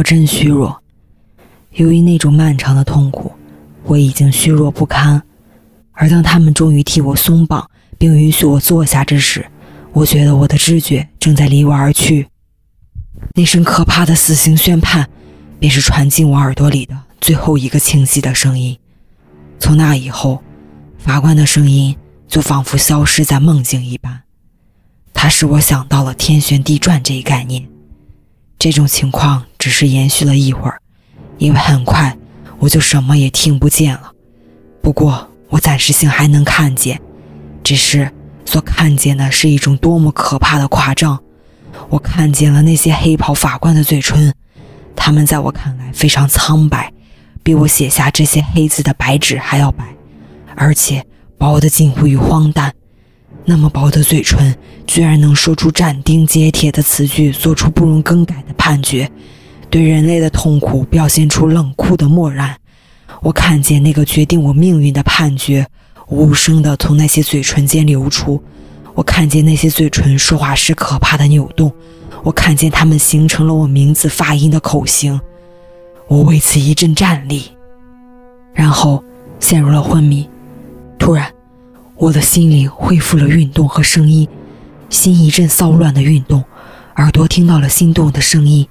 我真虚弱。由于那种漫长的痛苦，我已经虚弱不堪。而当他们终于替我松绑，并允许我坐下之时，我觉得我的知觉正在离我而去。那声可怕的死刑宣判，便是传进我耳朵里的最后一个清晰的声音。从那以后，法官的声音就仿佛消失在梦境一般。它使我想到了天旋地转这一概念。这种情况只是延续了一会儿，因为很快我就什么也听不见了。不过我暂时性还能看见，只是所看见的是一种多么可怕的夸张。我看见了那些黑袍法官的嘴唇，他们在我看来非常苍白，比我写下这些黑字的白纸还要白，而且薄得近乎于荒诞。那么薄的嘴唇，居然能说出斩钉截铁的词句，做出不容更改的判决，对人类的痛苦表现出冷酷的漠然。我看见那个决定我命运的判决，无声地从那些嘴唇间流出。我看见那些嘴唇说话时可怕的扭动，我看见它们形成了我名字发音的口型。我为此一阵战栗，然后陷入了昏迷。突然，我的心灵恢复了运动和声音，心一阵骚乱的运动，耳朵听到了心动的声音，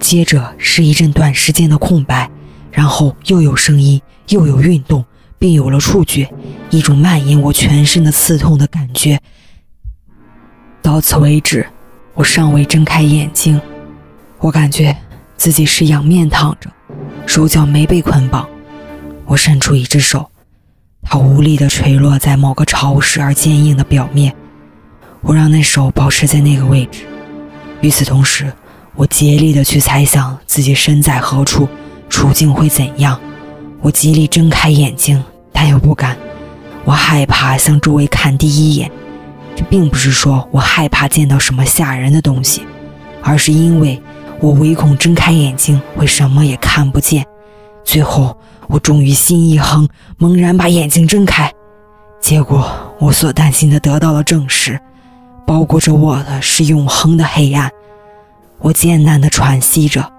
接着是一阵短时间的空白，然后又有声音，又有运动，并有了触觉，一种蔓延我全身的刺痛的感觉。到此为止，我尚未睁开眼睛。我感觉自己是仰面躺着，手脚没被捆绑。我伸出一只手，它无力地垂落在某个潮湿而坚硬的表面。我让那手保持在那个位置。与此同时，我竭力地去猜想自己身在何处，处境会怎样。我极力睁开眼睛，但又不敢。我害怕向周围看第一眼。这并不是说我害怕见到什么吓人的东西，而是因为我唯恐睁开眼睛会什么也看不见。最后，我终于心一横，猛然把眼睛睁开，结果我所担心的得到了证实：包裹着我的是永恒的黑暗。我艰难地喘息着，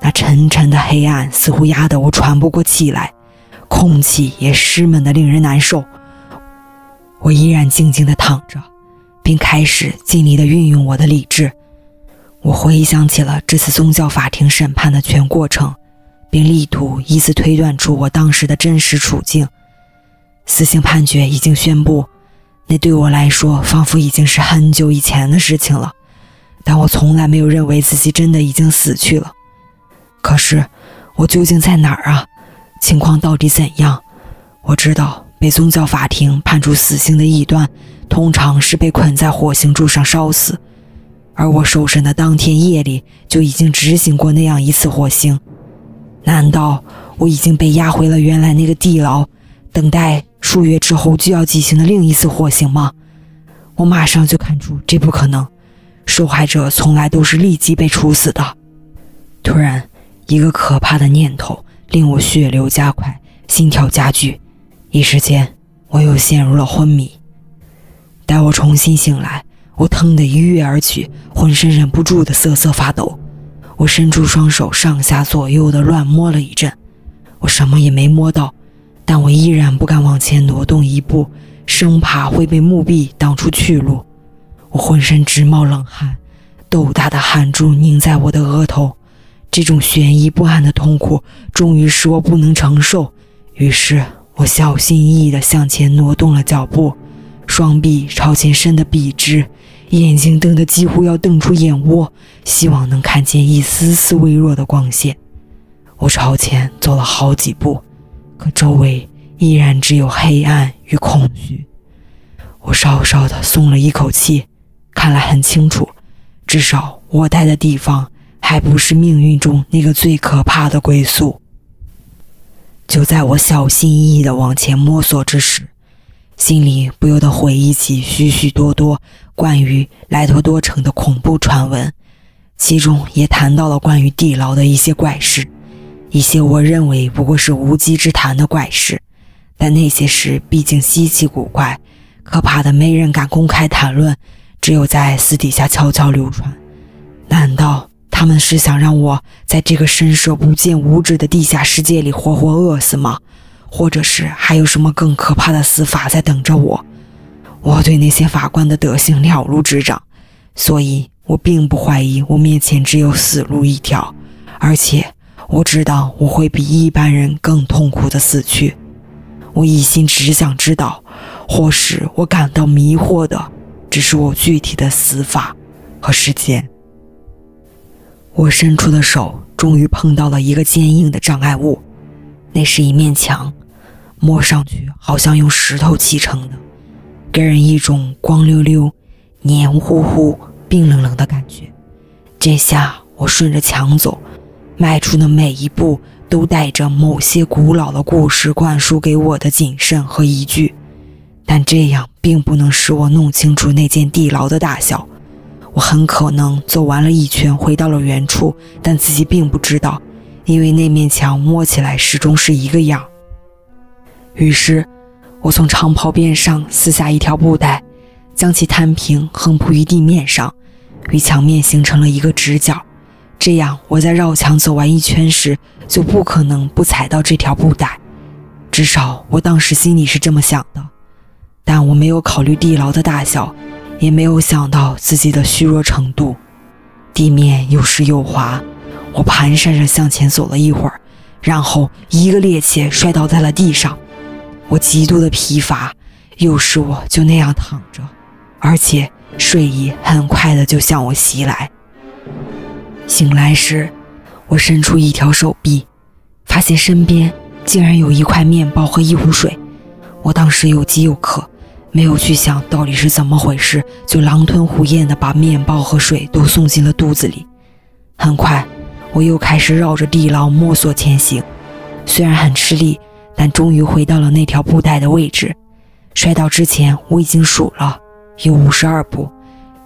那沉沉的黑暗似乎压得我喘不过气来，空气也湿闷得令人难受。我依然静静地躺着。并开始尽力地运用我的理智。我回想起了这次宗教法庭审判的全过程，并力图依次推断出我当时的真实处境。死刑判决已经宣布，那对我来说仿佛已经是很久以前的事情了。但我从来没有认为自己真的已经死去了。可是，我究竟在哪儿啊？情况到底怎样？我知道，被宗教法庭判处死刑的异端。通常是被捆在火刑柱上烧死，而我受审的当天夜里就已经执行过那样一次火刑。难道我已经被押回了原来那个地牢，等待数月之后就要进行的另一次火刑吗？我马上就看出这不可能。受害者从来都是立即被处死的。突然，一个可怕的念头令我血流加快，心跳加剧，一时间我又陷入了昏迷。待我重新醒来，我腾的一跃而起，浑身忍不住的瑟瑟发抖。我伸出双手，上下左右的乱摸了一阵，我什么也没摸到，但我依然不敢往前挪动一步，生怕会被墓壁挡出去路。我浑身直冒冷汗，豆大的汗珠凝在我的额头。这种悬疑不安的痛苦终于使我不能承受，于是我小心翼翼地向前挪动了脚步。双臂朝前伸得笔直，眼睛瞪得几乎要瞪出眼窝，希望能看见一丝丝微弱的光线。我朝前走了好几步，可周围依然只有黑暗与恐惧。我稍稍的松了一口气，看来很清楚，至少我待的地方还不是命运中那个最可怕的归宿。就在我小心翼翼地往前摸索之时，心里不由得回忆起许许多多关于莱托多城的恐怖传闻，其中也谈到了关于地牢的一些怪事，一些我认为不过是无稽之谈的怪事，但那些事毕竟稀奇古怪，可怕的没人敢公开谈论，只有在私底下悄悄流传。难道他们是想让我在这个伸手不见五指的地下世界里活活饿死吗？或者是还有什么更可怕的死法在等着我？我对那些法官的德行了如指掌，所以我并不怀疑我面前只有死路一条，而且我知道我会比一般人更痛苦的死去。我一心只想知道，或是我感到迷惑的，只是我具体的死法和时间。我伸出的手终于碰到了一个坚硬的障碍物，那是一面墙，摸上去好像用石头砌成的。给人一种光溜溜、黏糊糊、冰冷冷的感觉。这下我顺着墙走，迈出的每一步都带着某些古老的故事灌输给我的谨慎和依据。但这样并不能使我弄清楚那间地牢的大小。我很可能走完了一圈，回到了原处，但自己并不知道，因为那面墙摸起来始终是一个样。于是。我从长袍边上撕下一条布带，将其摊平，横铺于地面上，与墙面形成了一个直角。这样，我在绕墙走完一圈时，就不可能不踩到这条布带。至少我当时心里是这么想的。但我没有考虑地牢的大小，也没有想到自己的虚弱程度。地面又湿又滑，我蹒跚着向前走了一会儿，然后一个趔趄摔倒在了地上。我极度的疲乏，又是我就那样躺着，而且睡意很快的就向我袭来。醒来时，我伸出一条手臂，发现身边竟然有一块面包和一壶水。我当时又饥又渴，没有去想到底是怎么回事，就狼吞虎咽的把面包和水都送进了肚子里。很快，我又开始绕着地牢摸索前行，虽然很吃力。但终于回到了那条布带的位置。摔倒之前，我已经数了，有五十二步。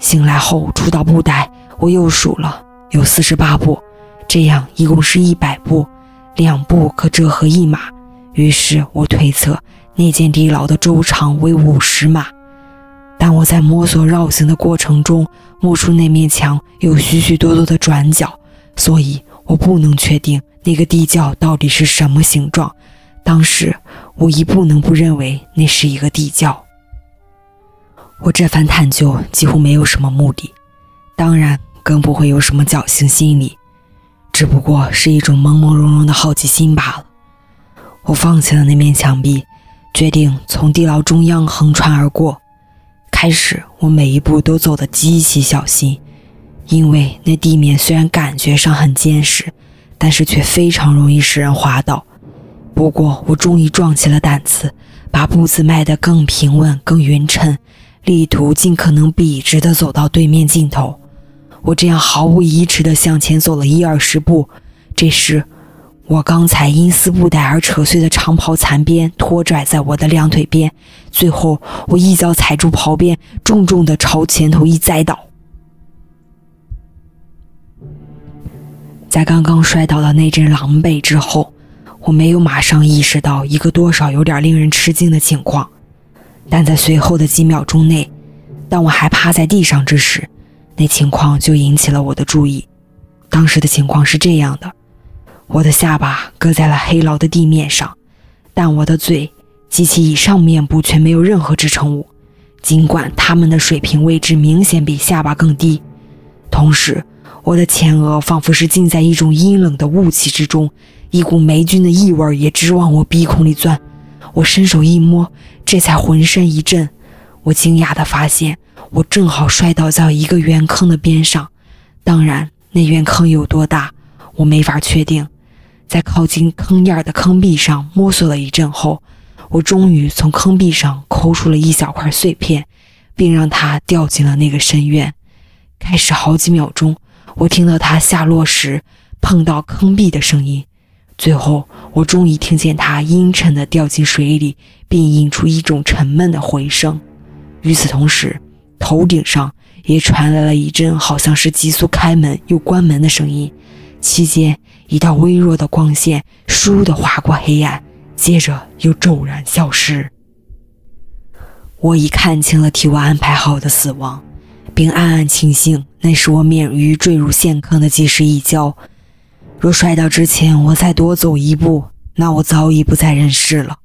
醒来后触到布带，我又数了，有四十八步。这样一共是一百步，两步可折合一码。于是我推测那间地牢的周长为五十码。但我在摸索绕行的过程中，摸出那面墙有许许多多的转角，所以我不能确定那个地窖到底是什么形状。当时我一不能不认为那是一个地窖。我这番探究几乎没有什么目的，当然更不会有什么侥幸心理，只不过是一种朦朦胧胧的好奇心罢了。我放弃了那面墙壁，决定从地牢中央横穿而过。开始我每一步都走得极其小心，因为那地面虽然感觉上很坚实，但是却非常容易使人滑倒。不过，我终于壮起了胆子，把步子迈得更平稳、更匀称，力图尽可能笔直地走到对面尽头。我这样毫无疑迟地向前走了一二十步。这时，我刚才因撕布带而扯碎的长袍残边拖拽在我的两腿边，最后我一脚踩住袍边，重重的朝前头一栽倒。在刚刚摔倒的那阵狼狈之后。我没有马上意识到一个多少有点令人吃惊的情况，但在随后的几秒钟内，当我还趴在地上之时，那情况就引起了我的注意。当时的情况是这样的：我的下巴搁在了黑牢的地面上，但我的嘴及其以上面部却没有任何支撑物，尽管它们的水平位置明显比下巴更低。同时，我的前额仿佛是浸在一种阴冷的雾气之中。一股霉菌的异味也直往我鼻孔里钻，我伸手一摸，这才浑身一震。我惊讶地发现，我正好摔倒在一个圆坑的边上。当然，那圆坑有多大，我没法确定。在靠近坑沿的坑壁上摸索了一阵后，我终于从坑壁上抠出了一小块碎片，并让它掉进了那个深渊。开始好几秒钟，我听到它下落时碰到坑壁的声音。最后，我终于听见它阴沉地掉进水里，并引出一种沉闷的回声。与此同时，头顶上也传来了一阵好像是急速开门又关门的声音。期间，一道微弱的光线“倏”地划过黑暗，接着又骤然消失。我已看清了替我安排好的死亡，并暗暗庆幸那是我免于坠入陷坑的及时一跤。若摔倒之前我再多走一步，那我早已不在人世了。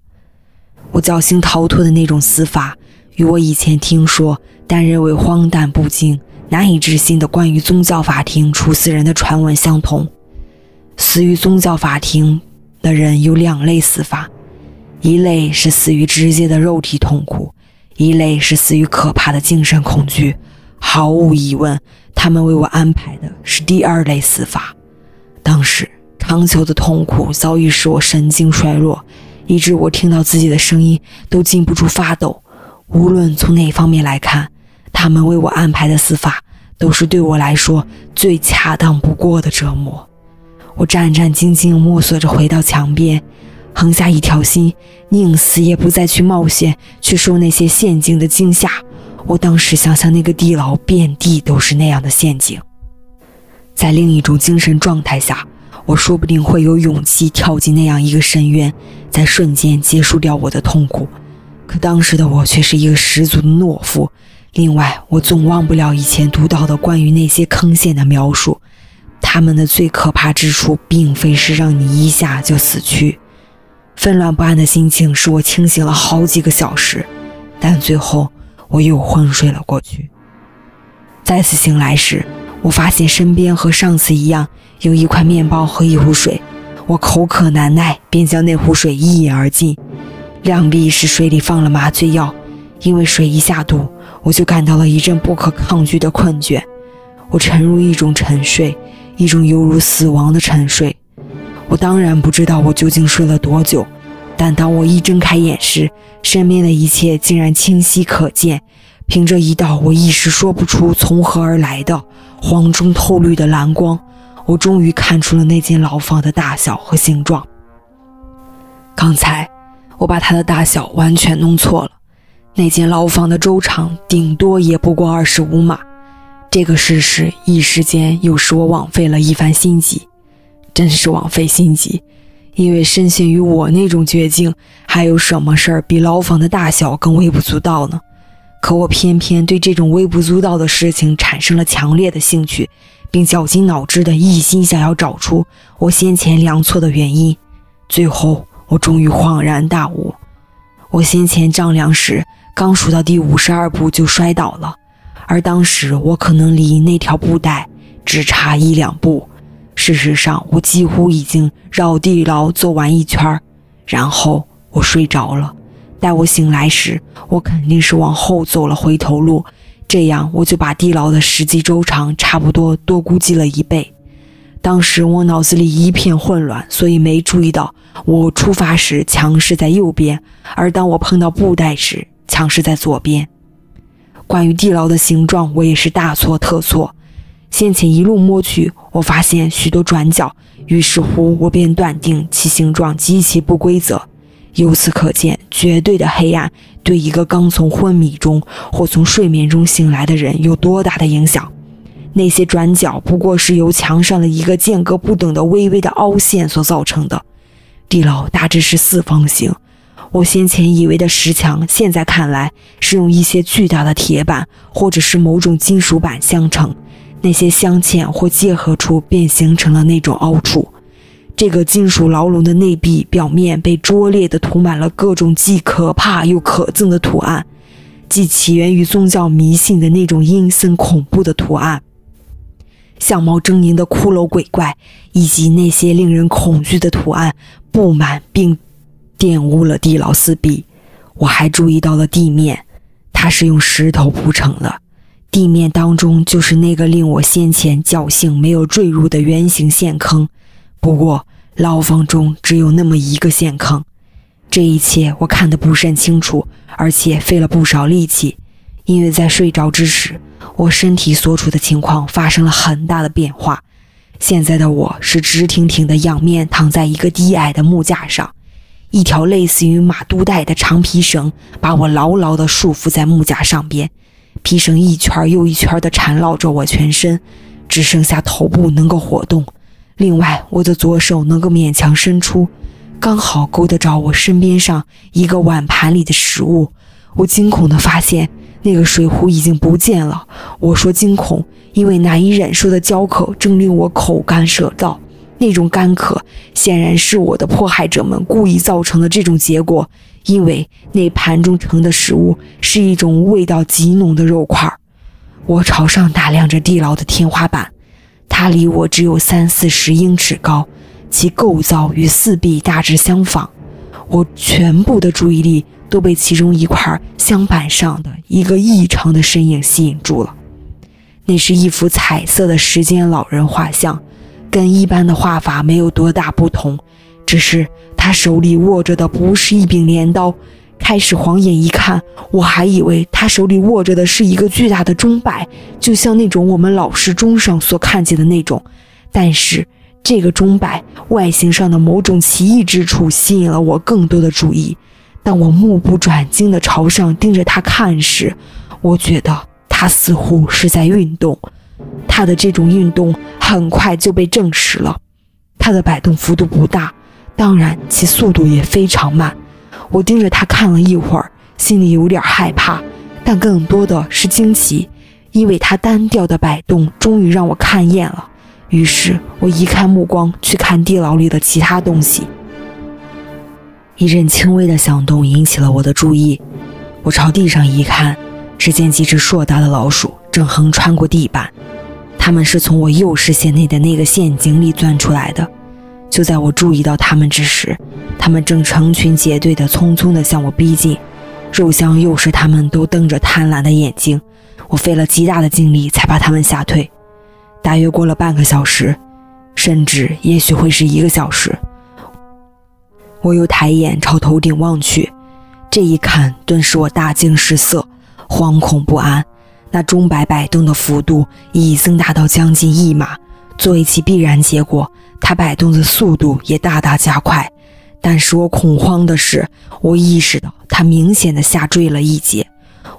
我侥幸逃脱的那种死法，与我以前听说但认为荒诞不经、难以置信的关于宗教法庭处死人的传闻相同。死于宗教法庭的人有两类死法，一类是死于直接的肉体痛苦，一类是死于可怕的精神恐惧。毫无疑问，他们为我安排的是第二类死法。当时长久的痛苦早已使我神经衰弱，以致我听到自己的声音都禁不住发抖。无论从哪方面来看，他们为我安排的死法都是对我来说最恰当不过的折磨。我战战兢兢摸索着回到墙边，横下一条心，宁死也不再去冒险，去受那些陷阱的惊吓。我当时想象那个地牢遍地都是那样的陷阱，在另一种精神状态下，我说不定会有勇气跳进那样一个深渊，在瞬间结束掉我的痛苦。可当时的我却是一个十足的懦夫。另外，我总忘不了以前读到的关于那些坑陷的描述，他们的最可怕之处，并非是让你一下就死去。纷乱不安的心情使我清醒了好几个小时，但最后。我又昏睡了过去。再次醒来时，我发现身边和上次一样有一块面包和一壶水。我口渴难耐，便将那壶水一饮而尽。量必是水里放了麻醉药，因为水一下肚，我就感到了一阵不可抗拒的困倦。我沉入一种沉睡，一种犹如死亡的沉睡。我当然不知道我究竟睡了多久。但当我一睁开眼时，身边的一切竟然清晰可见。凭着一道我一时说不出从何而来的黄中透绿的蓝光，我终于看出了那间牢房的大小和形状。刚才我把它的大小完全弄错了，那间牢房的周长顶多也不过二十五码。这个事实一时间又使我枉费了一番心机，真是枉费心机。因为深陷于我那种绝境，还有什么事儿比牢房的大小更微不足道呢？可我偏偏对这种微不足道的事情产生了强烈的兴趣，并绞尽脑汁的一心想要找出我先前量错的原因。最后，我终于恍然大悟：我先前丈量时，刚数到第五十二步就摔倒了，而当时我可能离那条布带只差一两步。事实上，我几乎已经绕地牢走完一圈儿，然后我睡着了。待我醒来时，我肯定是往后走了回头路，这样我就把地牢的实际周长差不多多估计了一倍。当时我脑子里一片混乱，所以没注意到我出发时墙是在右边，而当我碰到布袋时，墙是在左边。关于地牢的形状，我也是大错特错。先前一路摸去，我发现许多转角，于是乎我便断定其形状极其不规则。由此可见，绝对的黑暗对一个刚从昏迷中或从睡眠中醒来的人有多大的影响。那些转角不过是由墙上的一个间隔不等的微微的凹陷所造成的。地牢大致是四方形，我先前以为的石墙，现在看来是用一些巨大的铁板或者是某种金属板相成。那些镶嵌或结合处便形成了那种凹处。这个金属牢笼的内壁表面被拙劣地涂满了各种既可怕又可憎的图案，既起源于宗教迷信的那种阴森恐怖的图案，相貌狰狞的骷髅鬼怪，以及那些令人恐惧的图案，布满并玷污了地牢四壁。我还注意到了地面，它是用石头铺成的。地面当中就是那个令我先前侥幸没有坠入的圆形陷坑，不过牢房中只有那么一个陷坑。这一切我看得不甚清楚，而且费了不少力气，因为在睡着之时，我身体所处的情况发生了很大的变化。现在的我是直挺挺的仰面躺在一个低矮的木架上，一条类似于马肚带的长皮绳把我牢牢地束缚在木架上边。皮绳一圈又一圈地缠绕着我全身，只剩下头部能够活动。另外，我的左手能够勉强伸出，刚好够得着我身边上一个碗盘里的食物。我惊恐地发现那个水壶已经不见了。我说惊恐，因为难以忍受的焦渴正令我口干舌燥。那种干渴显然是我的迫害者们故意造成的这种结果，因为那盘中盛的食物是一种味道极浓的肉块。我朝上打量着地牢的天花板，它离我只有三四十英尺高，其构造与四壁大致相仿。我全部的注意力都被其中一块镶板上的一个异常的身影吸引住了。那是一幅彩色的时间老人画像。跟一般的画法没有多大不同，只是他手里握着的不是一柄镰刀。开始晃眼一看，我还以为他手里握着的是一个巨大的钟摆，就像那种我们老式钟上所看见的那种。但是这个钟摆外形上的某种奇异之处吸引了我更多的注意。当我目不转睛地朝上盯着他看时，我觉得他似乎是在运动。他的这种运动很快就被证实了，他的摆动幅度不大，当然其速度也非常慢。我盯着他看了一会儿，心里有点害怕，但更多的是惊奇，因为他单调的摆动终于让我看厌了。于是我移开目光去看地牢里的其他东西。一阵轻微的响动引起了我的注意，我朝地上一看，只见几只硕大的老鼠正横穿过地板。他们是从我右视线内的那个陷阱里钻出来的。就在我注意到他们之时，他们正成群结队地匆匆地向我逼近。肉香又是他们都瞪着贪婪的眼睛。我费了极大的精力才把他们吓退。大约过了半个小时，甚至也许会是一个小时，我又抬眼朝头顶望去。这一看，顿时我大惊失色，惶恐不安。那钟摆摆动的幅度已增大到将近一码，作为其必然结果，它摆动的速度也大大加快。但使我恐慌的是，我意识到它明显的下坠了一截。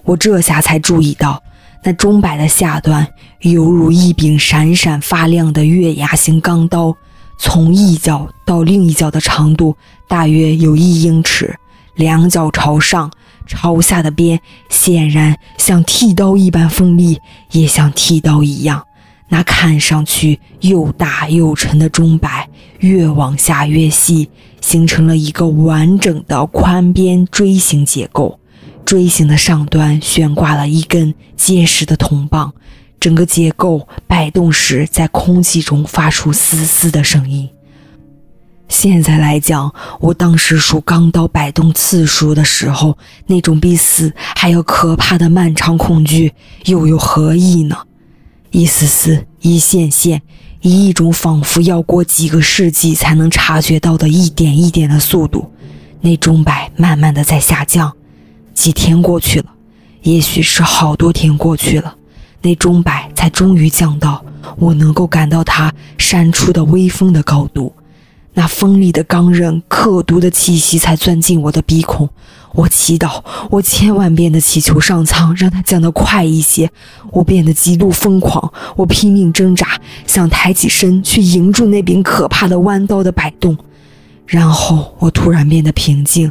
我这下才注意到，那钟摆的下端犹如一柄闪闪发亮的月牙形钢刀，从一角到另一角的长度大约有一英尺，两角朝上。朝下的边显然像剃刀一般锋利，也像剃刀一样。那看上去又大又沉的钟摆，越往下越细，形成了一个完整的宽边锥形结构。锥形的上端悬挂了一根结实的铜棒，整个结构摆动时在空气中发出嘶嘶的声音。现在来讲，我当时数钢刀摆动次数的时候，那种比死还要可怕的漫长恐惧又有何意呢？一丝丝，一线线，以一种仿佛要过几个世纪才能察觉到的一点一点的速度，那钟摆慢慢的在下降。几天过去了，也许是好多天过去了，那钟摆才终于降到我能够感到它扇出的微风的高度。那锋利的钢刃、刻毒的气息才钻进我的鼻孔。我祈祷，我千万遍的祈求上苍，让它降得快一些。我变得极度疯狂，我拼命挣扎，想抬起身去迎住那柄可怕的弯刀的摆动。然后我突然变得平静，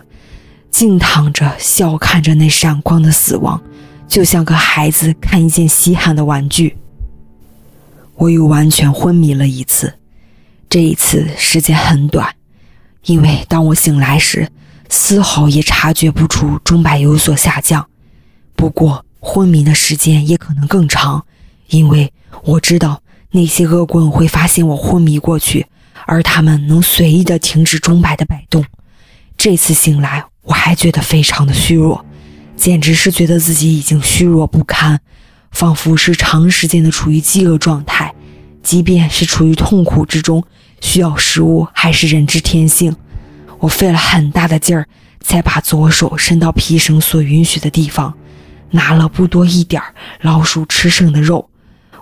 静躺着，笑看着那闪光的死亡，就像个孩子看一件稀罕的玩具。我又完全昏迷了一次。这一次时间很短，因为当我醒来时，丝毫也察觉不出钟摆有所下降。不过昏迷的时间也可能更长，因为我知道那些恶棍会发现我昏迷过去，而他们能随意的停止钟摆的摆动。这次醒来，我还觉得非常的虚弱，简直是觉得自己已经虚弱不堪，仿佛是长时间的处于饥饿状态。即便是处于痛苦之中，需要食物还是人之天性。我费了很大的劲儿，才把左手伸到皮绳所允许的地方，拿了不多一点老鼠吃剩的肉。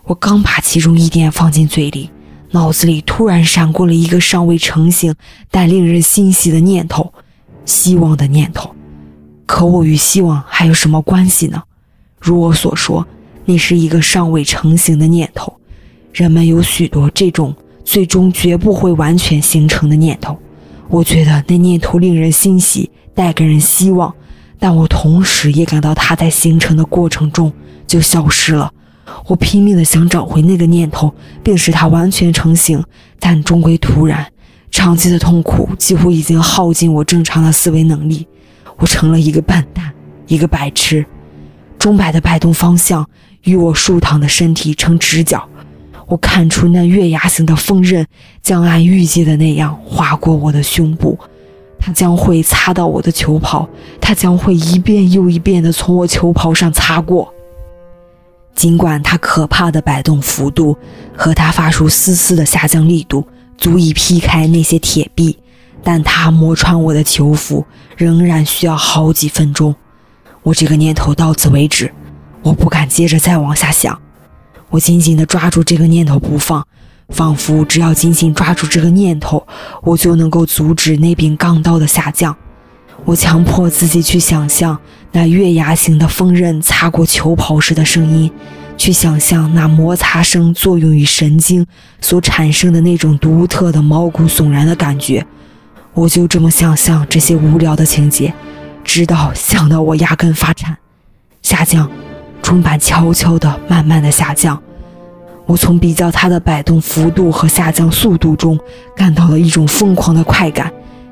我刚把其中一点放进嘴里，脑子里突然闪过了一个尚未成型但令人欣喜的念头——希望的念头。可我与希望还有什么关系呢？如我所说，那是一个尚未成型的念头。人们有许多这种最终绝不会完全形成的念头，我觉得那念头令人欣喜，带给人希望，但我同时也感到它在形成的过程中就消失了。我拼命的想找回那个念头，并使它完全成型，但终归突然，长期的痛苦几乎已经耗尽我正常的思维能力。我成了一个笨蛋，一个白痴。钟摆的摆动方向与我竖躺的身体成直角。我看出那月牙形的锋刃将按预计的那样划过我的胸部，它将会擦到我的球袍，它将会一遍又一遍地从我球袍上擦过。尽管它可怕的摆动幅度和它发出丝丝的下降力度足以劈开那些铁壁，但它磨穿我的球服仍然需要好几分钟。我这个念头到此为止，我不敢接着再往下想。我紧紧地抓住这个念头不放，仿佛只要紧紧抓住这个念头，我就能够阻止那柄钢刀的下降。我强迫自己去想象那月牙形的锋刃擦过球袍时的声音，去想象那摩擦声作用于神经所产生的那种独特的毛骨悚然的感觉。我就这么想象这些无聊的情节，直到想到我牙根发颤，下降。钟摆悄悄地、慢慢地下降，我从比较它的摆动幅度和下降速度中感到了一种疯狂的快感。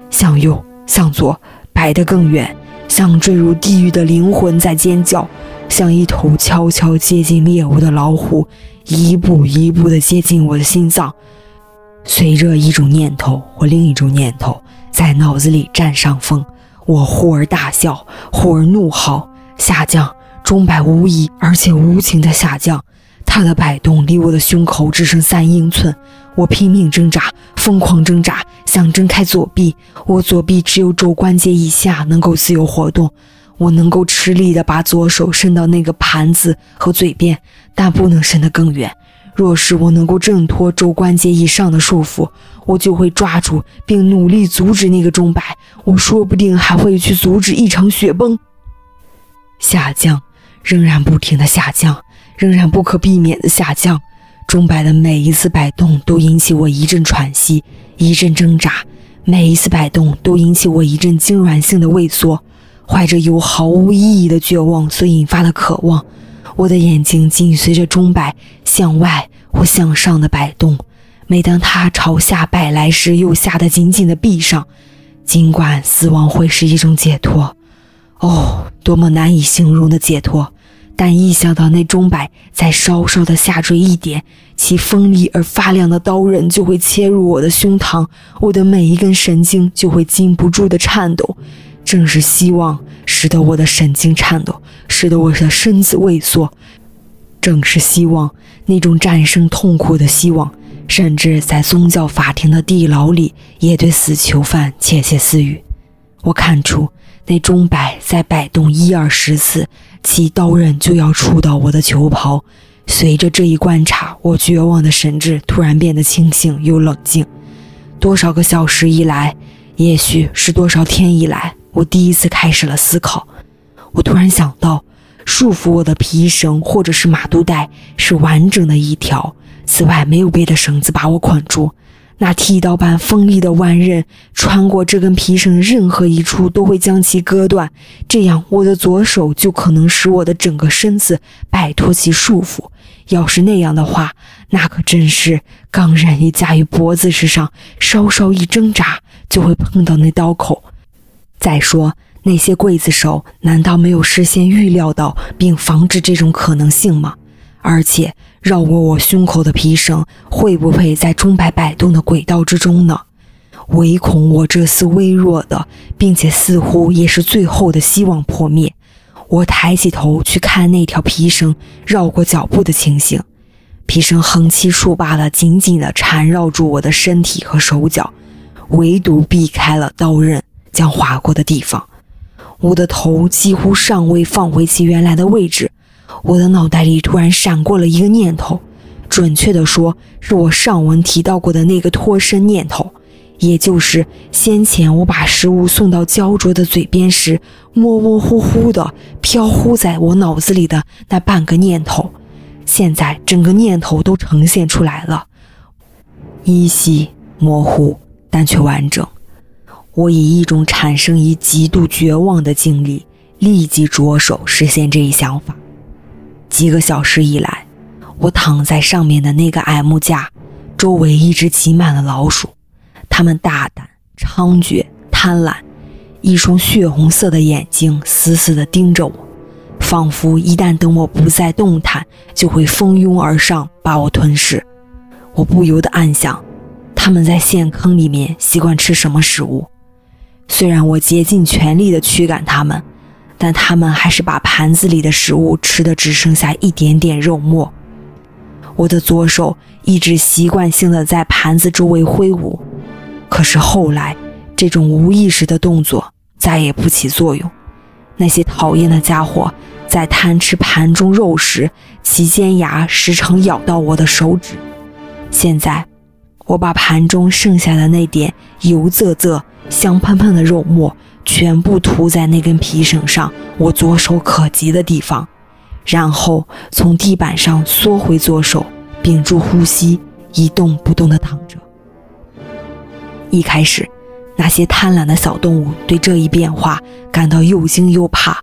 向右，向左，摆得更远，像坠入地狱的灵魂在尖叫，像一头悄悄接近猎物的老虎，一步一步地接近我的心脏。随着一种念头或另一种念头在脑子里占上风，我忽而大笑，忽而怒嚎，下降。钟摆无疑而且无情的下降，它的摆动离我的胸口只剩三英寸。我拼命挣扎，疯狂挣扎，想睁开左臂。我左臂只有肘关节以下能够自由活动。我能够吃力地把左手伸到那个盘子和嘴边，但不能伸得更远。若是我能够挣脱肘关节以上的束缚，我就会抓住并努力阻止那个钟摆。我说不定还会去阻止一场雪崩下降。仍然不停的下降，仍然不可避免的下降。钟摆的每一次摆动都引起我一阵喘息，一阵挣扎；每一次摆动都引起我一阵痉挛性的畏缩。怀着由毫无意义的绝望所引发的渴望，我的眼睛紧随着钟摆向外或向上的摆动。每当它朝下摆来时，又吓得紧紧的闭上。尽管死亡会是一种解脱，哦，多么难以形容的解脱！但一想到那钟摆再稍稍的下坠一点，其锋利而发亮的刀刃就会切入我的胸膛，我的每一根神经就会禁不住的颤抖。正是希望使得我的神经颤抖，使得我的身子畏缩。正是希望那种战胜痛苦的希望，甚至在宗教法庭的地牢里也对死囚犯窃窃私语。我看出那钟摆在摆动一二十次。其刀刃就要触到我的球袍。随着这一观察，我绝望的神智突然变得清醒又冷静。多少个小时以来，也许是多少天以来，我第一次开始了思考。我突然想到，束缚我的皮绳或者是马肚带是完整的一条，此外没有别的绳子把我捆住。那剃刀般锋利的弯刃穿过这根皮绳任何一处都会将其割断，这样我的左手就可能使我的整个身子摆脱其束缚。要是那样的话，那可真是钢刃一架于脖子之上，稍稍一挣扎就会碰到那刀口。再说，那些刽子手难道没有事先预料到并防止这种可能性吗？而且。绕过我胸口的皮绳会不会在钟摆摆动的轨道之中呢？唯恐我这丝微弱的，并且似乎也是最后的希望破灭。我抬起头去看那条皮绳绕过脚步的情形，皮绳横七竖八的紧紧地缠绕住我的身体和手脚，唯独避开了刀刃将划过的地方。我的头几乎尚未放回其原来的位置。我的脑袋里突然闪过了一个念头，准确地说，是我上文提到过的那个脱身念头，也就是先前我把食物送到焦灼的嘴边时，模模糊糊的飘忽在我脑子里的那半个念头。现在整个念头都呈现出来了，依稀模糊，但却完整。我以一种产生于极度绝望的经历。立即着手实现这一想法。几个小时以来，我躺在上面的那个矮木架，周围一直挤满了老鼠，它们大胆、猖獗、贪婪，一双血红色的眼睛死死地盯着我，仿佛一旦等我不再动弹，就会蜂拥而上把我吞噬。我不由得暗想，他们在陷坑里面习惯吃什么食物？虽然我竭尽全力地驱赶他们。但他们还是把盘子里的食物吃的只剩下一点点肉末。我的左手一直习惯性的在盘子周围挥舞，可是后来这种无意识的动作再也不起作用。那些讨厌的家伙在贪吃盘中肉时，其尖牙时常咬到我的手指。现在，我把盘中剩下的那点油滋滋、香喷喷的肉末。全部涂在那根皮绳上，我左手可及的地方，然后从地板上缩回左手，屏住呼吸，一动不动地躺着。一开始，那些贪婪的小动物对这一变化感到又惊又怕，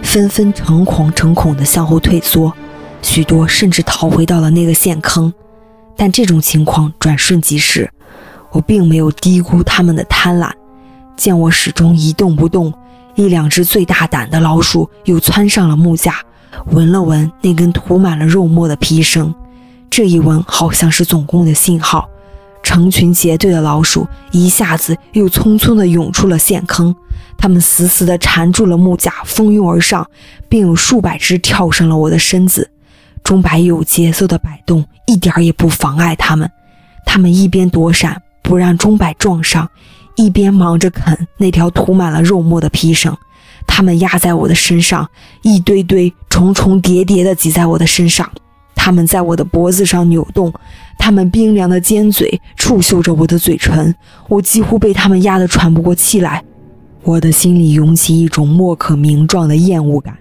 纷纷诚惶诚恐地向后退缩，许多甚至逃回到了那个陷坑。但这种情况转瞬即逝，我并没有低估他们的贪婪。见我始终一动不动，一两只最大胆的老鼠又窜上了木架，闻了闻那根涂满了肉末的皮绳。这一闻好像是总攻的信号，成群结队的老鼠一下子又匆匆地涌出了陷坑。它们死死地缠住了木架，蜂拥而上，并有数百只跳上了我的身子。钟摆有节奏的摆动，一点也不妨碍它们。它们一边躲闪，不让钟摆撞上。一边忙着啃那条涂满了肉末的皮绳，它们压在我的身上，一堆堆、重重叠叠地挤在我的身上。它们在我的脖子上扭动，它们冰凉的尖嘴触嗅着我的嘴唇，我几乎被它们压得喘不过气来。我的心里涌起一种莫可名状的厌恶感，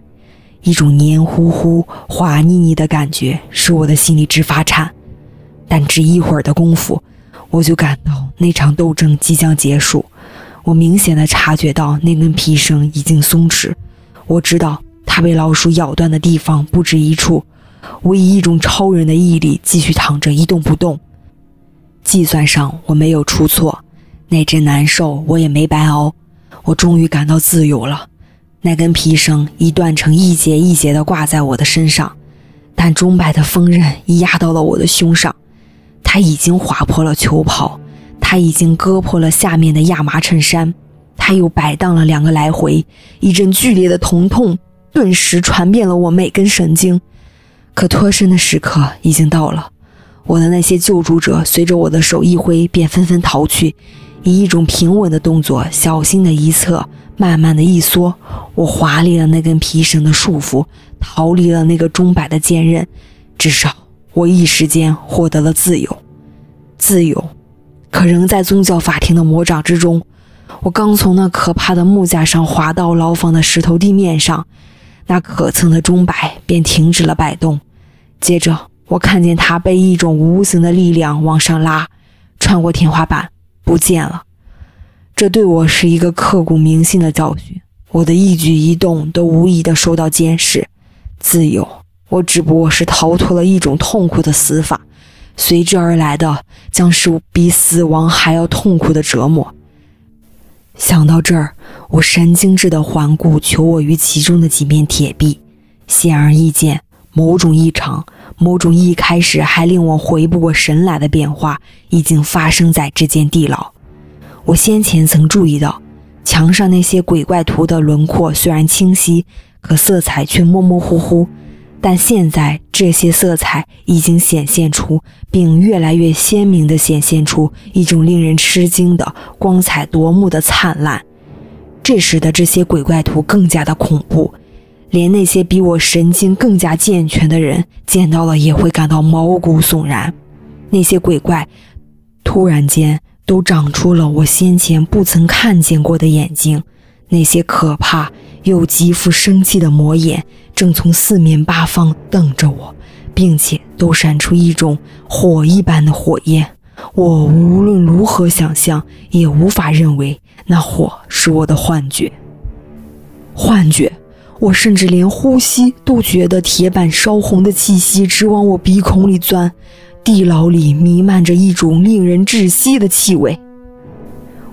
一种黏糊糊、滑腻腻的感觉使我的心里直发颤。但只一会儿的功夫。我就感到那场斗争即将结束，我明显的察觉到那根皮绳已经松弛，我知道它被老鼠咬断的地方不止一处。我以一种超人的毅力继续躺着一动不动。计算上我没有出错，那阵难受我也没白熬，我终于感到自由了。那根皮绳已断成一节一节的挂在我的身上，但钟摆的锋刃已压到了我的胸上。他已经划破了球袍，他已经割破了下面的亚麻衬衫，他又摆荡了两个来回，一阵剧烈的疼痛顿时传遍了我每根神经。可脱身的时刻已经到了，我的那些救助者随着我的手一挥，便纷纷逃去，以一种平稳的动作，小心的一侧，慢慢的一缩，我划离了那根皮绳的束缚，逃离了那个钟摆的坚韧，至少。我一时间获得了自由，自由，可仍在宗教法庭的魔掌之中。我刚从那可怕的木架上滑到牢房的石头地面上，那可憎的钟摆便停止了摆动。接着，我看见它被一种无形的力量往上拉，穿过天花板，不见了。这对我是一个刻骨铭心的教训。我的一举一动都无疑地受到监视。自由。我只不过是逃脱了一种痛苦的死法，随之而来的将是比死亡还要痛苦的折磨。想到这儿，我神经质地环顾求我于其中的几面铁壁，显而易见，某种异常，某种一开始还令我回不过神来的变化，已经发生在这间地牢。我先前曾注意到，墙上那些鬼怪图的轮廓虽然清晰，可色彩却模模糊糊。但现在这些色彩已经显现出，并越来越鲜明地显现出一种令人吃惊的光彩夺目的灿烂，这使得这些鬼怪图更加的恐怖，连那些比我神经更加健全的人见到了也会感到毛骨悚然。那些鬼怪突然间都长出了我先前不曾看见过的眼睛，那些可怕。又极富生气的魔眼正从四面八方瞪着我，并且都闪出一种火一般的火焰。我无论如何想象，也无法认为那火是我的幻觉。幻觉，我甚至连呼吸都觉得铁板烧红的气息直往我鼻孔里钻，地牢里弥漫着一种令人窒息的气味，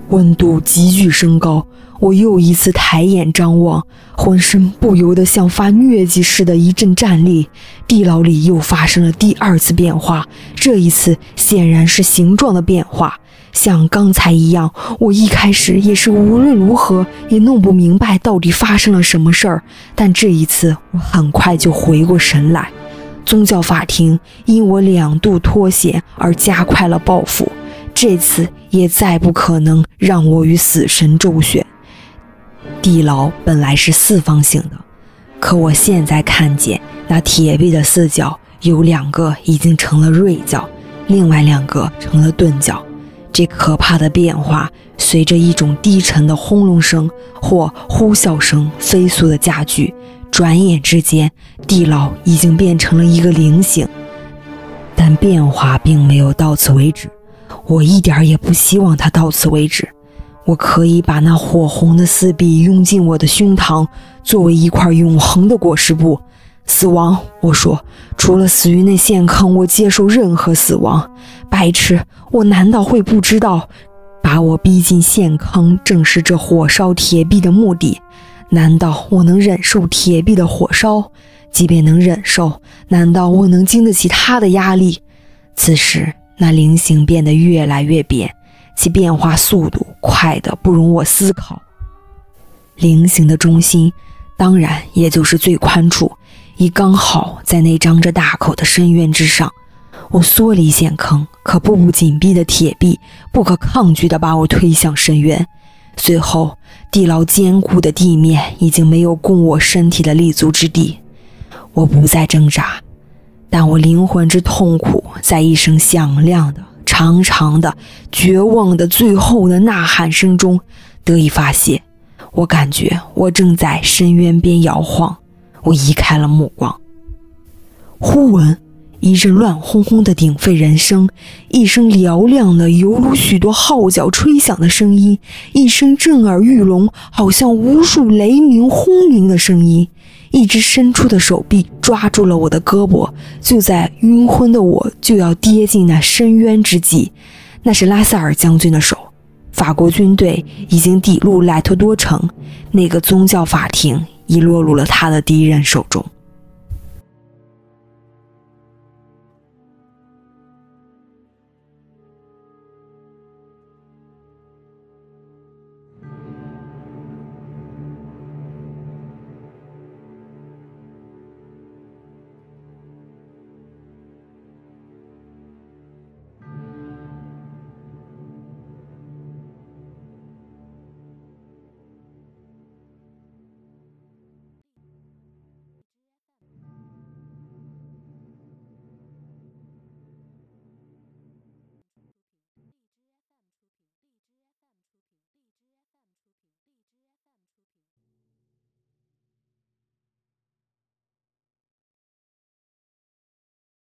温度急剧升高。我又一次抬眼张望，浑身不由得像发疟疾似的一阵战栗。地牢里又发生了第二次变化，这一次显然是形状的变化。像刚才一样，我一开始也是无论如何也弄不明白到底发生了什么事儿。但这一次，我很快就回过神来。宗教法庭因我两度脱险而加快了报复，这次也再不可能让我与死神周旋。地牢本来是四方形的，可我现在看见那铁壁的四角有两个已经成了锐角，另外两个成了钝角。这可怕的变化，随着一种低沉的轰隆声或呼啸声飞速的加剧。转眼之间，地牢已经变成了一个菱形。但变化并没有到此为止，我一点也不希望它到此为止。我可以把那火红的四壁拥进我的胸膛，作为一块永恒的裹尸布。死亡，我说，除了死于那陷坑，我接受任何死亡。白痴，我难道会不知道，把我逼进陷坑正是这火烧铁壁的目的？难道我能忍受铁壁的火烧？即便能忍受，难道我能经得起它的压力？此时，那菱形变得越来越扁，其变化速度快得不容我思考。菱形的中心，当然也就是最宽处。已刚好在那张着大口的深渊之上，我缩离陷坑，可步步紧逼的铁壁不可抗拒地把我推向深渊。随后，地牢坚固的地面已经没有供我身体的立足之地。我不再挣扎，但我灵魂之痛苦在一声响亮的、长长的、绝望的最后的呐喊声中得以发泄。我感觉我正在深渊边摇晃。我移开了目光，忽闻一阵乱哄哄的鼎沸人声，一声嘹亮的犹如许多号角吹响的声音，一声震耳欲聋，好像无数雷鸣轰鸣的声音。一只伸出的手臂抓住了我的胳膊，就在晕昏的我就要跌进那深渊之际，那是拉塞尔将军的手。法国军队已经抵入莱特多城，那个宗教法庭。已落入了他的敌人手中。